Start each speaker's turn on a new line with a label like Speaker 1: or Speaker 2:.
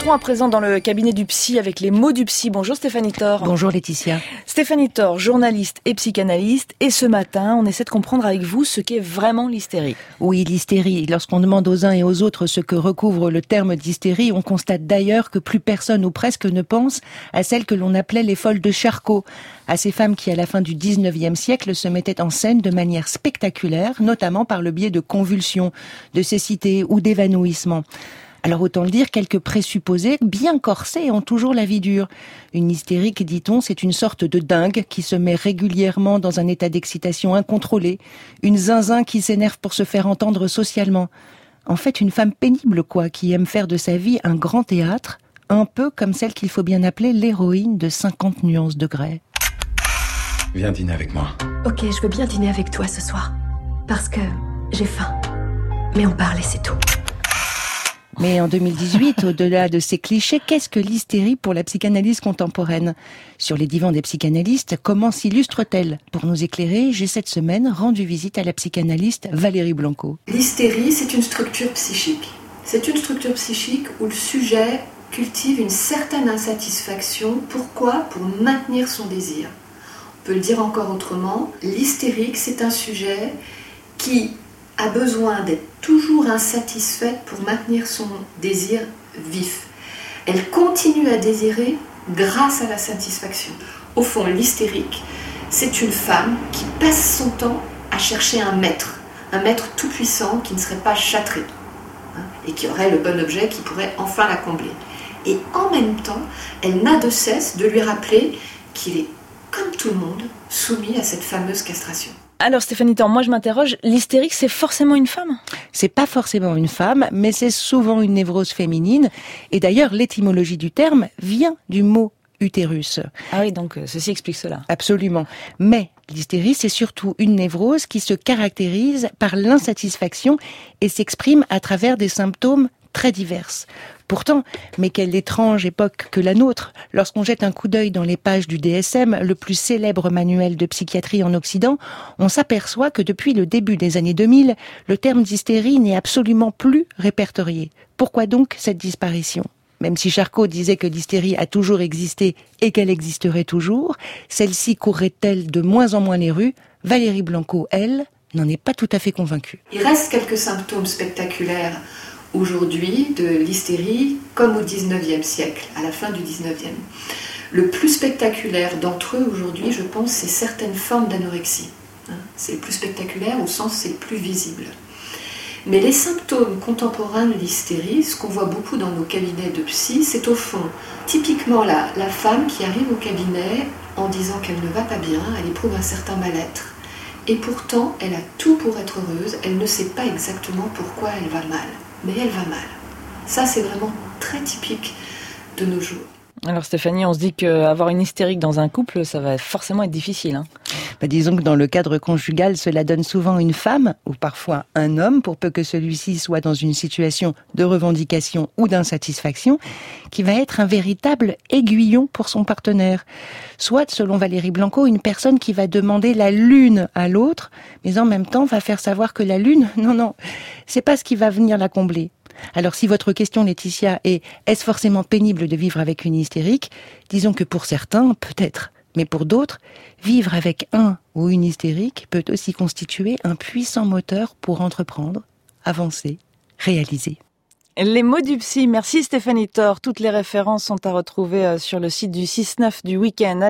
Speaker 1: Entrons à présent dans le cabinet du psy avec les mots du psy. Bonjour Stéphanie Thor.
Speaker 2: Bonjour Laetitia.
Speaker 1: Stéphanie Thor, journaliste et psychanalyste. Et ce matin, on essaie de comprendre avec vous ce qu'est vraiment l'hystérie.
Speaker 2: Oui, l'hystérie. Lorsqu'on demande aux uns et aux autres ce que recouvre le terme d'hystérie, on constate d'ailleurs que plus personne ou presque ne pense à celle que l'on appelait les folles de Charcot, à ces femmes qui, à la fin du 19e siècle, se mettaient en scène de manière spectaculaire, notamment par le biais de convulsions, de cécité ou d'évanouissement. Alors autant le dire, quelques présupposés bien corsés ont toujours la vie dure. Une hystérique, dit-on, c'est une sorte de dingue qui se met régulièrement dans un état d'excitation incontrôlée, une zinzin qui s'énerve pour se faire entendre socialement. En fait, une femme pénible, quoi, qui aime faire de sa vie un grand théâtre, un peu comme celle qu'il faut bien appeler l'héroïne de 50 nuances de grès.
Speaker 3: Viens dîner avec moi.
Speaker 4: Ok, je veux bien dîner avec toi ce soir. Parce que j'ai faim. Mais on parle et c'est tout.
Speaker 2: Mais en 2018, au-delà de ces clichés, qu'est-ce que l'hystérie pour la psychanalyse contemporaine? Sur les divans des psychanalystes, comment s'illustre-t-elle? Pour nous éclairer, j'ai cette semaine rendu visite à la psychanalyste Valérie Blanco.
Speaker 5: L'hystérie, c'est une structure psychique. C'est une structure psychique où le sujet cultive une certaine insatisfaction. Pourquoi? Pour maintenir son désir. On peut le dire encore autrement, l'hystérique, c'est un sujet qui a besoin d'être toujours insatisfaite pour maintenir son désir vif. Elle continue à désirer grâce à la satisfaction. Au fond, l'hystérique, c'est une femme qui passe son temps à chercher un maître, un maître tout-puissant qui ne serait pas châtré hein, et qui aurait le bon objet qui pourrait enfin la combler. Et en même temps, elle n'a de cesse de lui rappeler qu'il est, comme tout le monde, soumis à cette fameuse castration.
Speaker 1: Alors Stéphanie moi je m'interroge, l'hystérique c'est forcément une femme?
Speaker 2: C'est pas forcément une femme, mais c'est souvent une névrose féminine. Et d'ailleurs, l'étymologie du terme vient du mot utérus.
Speaker 1: Ah oui, donc euh, ceci explique cela.
Speaker 2: Absolument. Mais l'hystérie, c'est surtout une névrose qui se caractérise par l'insatisfaction et s'exprime à travers des symptômes très diverses. Pourtant, mais quelle étrange époque que la nôtre. Lorsqu'on jette un coup d'œil dans les pages du DSM, le plus célèbre manuel de psychiatrie en Occident, on s'aperçoit que depuis le début des années 2000, le terme d'hystérie n'est absolument plus répertorié. Pourquoi donc cette disparition? Même si Charcot disait que l'hystérie a toujours existé et qu'elle existerait toujours, celle-ci courrait-elle de moins en moins les rues? Valérie Blanco, elle, n'en est pas tout à fait convaincue.
Speaker 5: Il reste quelques symptômes spectaculaires aujourd'hui de l'hystérie comme au 19e siècle, à la fin du 19e. Le plus spectaculaire d'entre eux aujourd'hui, je pense, c'est certaines formes d'anorexie. Hein. C'est le plus spectaculaire au sens c'est le plus visible. Mais les symptômes contemporains de l'hystérie, ce qu'on voit beaucoup dans nos cabinets de psy, c'est au fond typiquement la, la femme qui arrive au cabinet en disant qu'elle ne va pas bien, elle éprouve un certain mal-être. Et pourtant, elle a tout pour être heureuse, elle ne sait pas exactement pourquoi elle va mal mais elle va mal. Ça, c'est vraiment très typique de nos jours.
Speaker 1: Alors Stéphanie, on se dit qu'avoir une hystérique dans un couple, ça va forcément être difficile. Hein.
Speaker 2: Bah, disons que dans le cadre conjugal, cela donne souvent une femme, ou parfois un homme, pour peu que celui-ci soit dans une situation de revendication ou d'insatisfaction, qui va être un véritable aiguillon pour son partenaire. Soit, selon Valérie Blanco, une personne qui va demander la lune à l'autre, mais en même temps va faire savoir que la lune, non, non, c'est pas ce qui va venir la combler. Alors si votre question, Laetitia, est est-ce forcément pénible de vivre avec une hystérique Disons que pour certains, peut-être. Mais pour d'autres, vivre avec un ou une hystérique peut aussi constituer un puissant moteur pour entreprendre, avancer, réaliser.
Speaker 1: Les mots du psy. Merci Stéphanie Thor. Toutes les références sont à retrouver euh, sur le site du 6-9 du week-end.